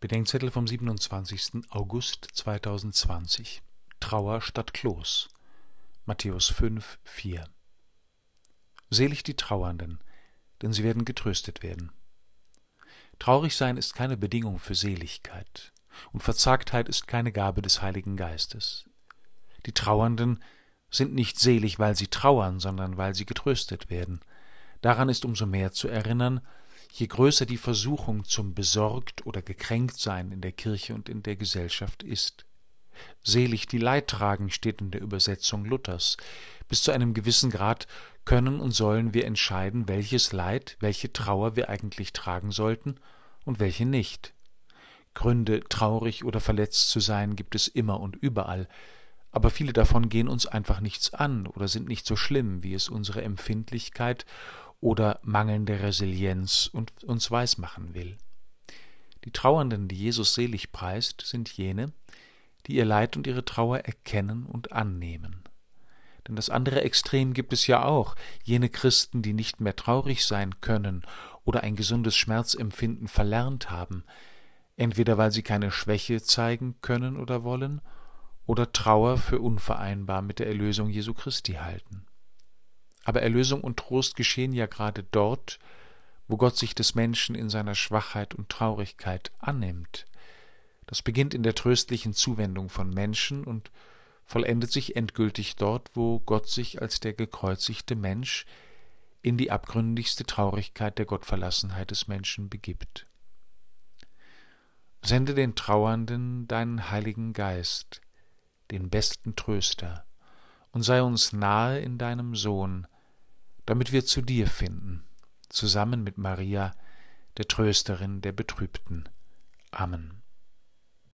Bedenkzettel vom 27. August 2020 Trauer statt Kloß Matthäus 5, 4 Selig die Trauernden, denn sie werden getröstet werden. Traurig sein ist keine Bedingung für Seligkeit, und Verzagtheit ist keine Gabe des Heiligen Geistes. Die Trauernden sind nicht selig, weil sie trauern, sondern weil sie getröstet werden. Daran ist umso mehr zu erinnern, je größer die Versuchung zum besorgt oder gekränkt sein in der Kirche und in der Gesellschaft ist. Selig die Leidtragen steht in der Übersetzung Luthers. Bis zu einem gewissen Grad können und sollen wir entscheiden, welches Leid, welche Trauer wir eigentlich tragen sollten und welche nicht. Gründe, traurig oder verletzt zu sein, gibt es immer und überall, aber viele davon gehen uns einfach nichts an oder sind nicht so schlimm, wie es unsere Empfindlichkeit oder mangelnde Resilienz uns weismachen will. Die Trauernden, die Jesus selig preist, sind jene, die ihr Leid und ihre Trauer erkennen und annehmen. Denn das andere Extrem gibt es ja auch, jene Christen, die nicht mehr traurig sein können oder ein gesundes Schmerzempfinden verlernt haben, entweder weil sie keine Schwäche zeigen können oder wollen, oder Trauer für unvereinbar mit der Erlösung Jesu Christi halten. Aber Erlösung und Trost geschehen ja gerade dort, wo Gott sich des Menschen in seiner Schwachheit und Traurigkeit annimmt. Das beginnt in der tröstlichen Zuwendung von Menschen und vollendet sich endgültig dort, wo Gott sich als der gekreuzigte Mensch in die abgründigste Traurigkeit der Gottverlassenheit des Menschen begibt. Sende den Trauernden deinen Heiligen Geist, den besten Tröster, und sei uns nahe in deinem Sohn, damit wir zu dir finden, zusammen mit Maria, der Trösterin der Betrübten. Amen.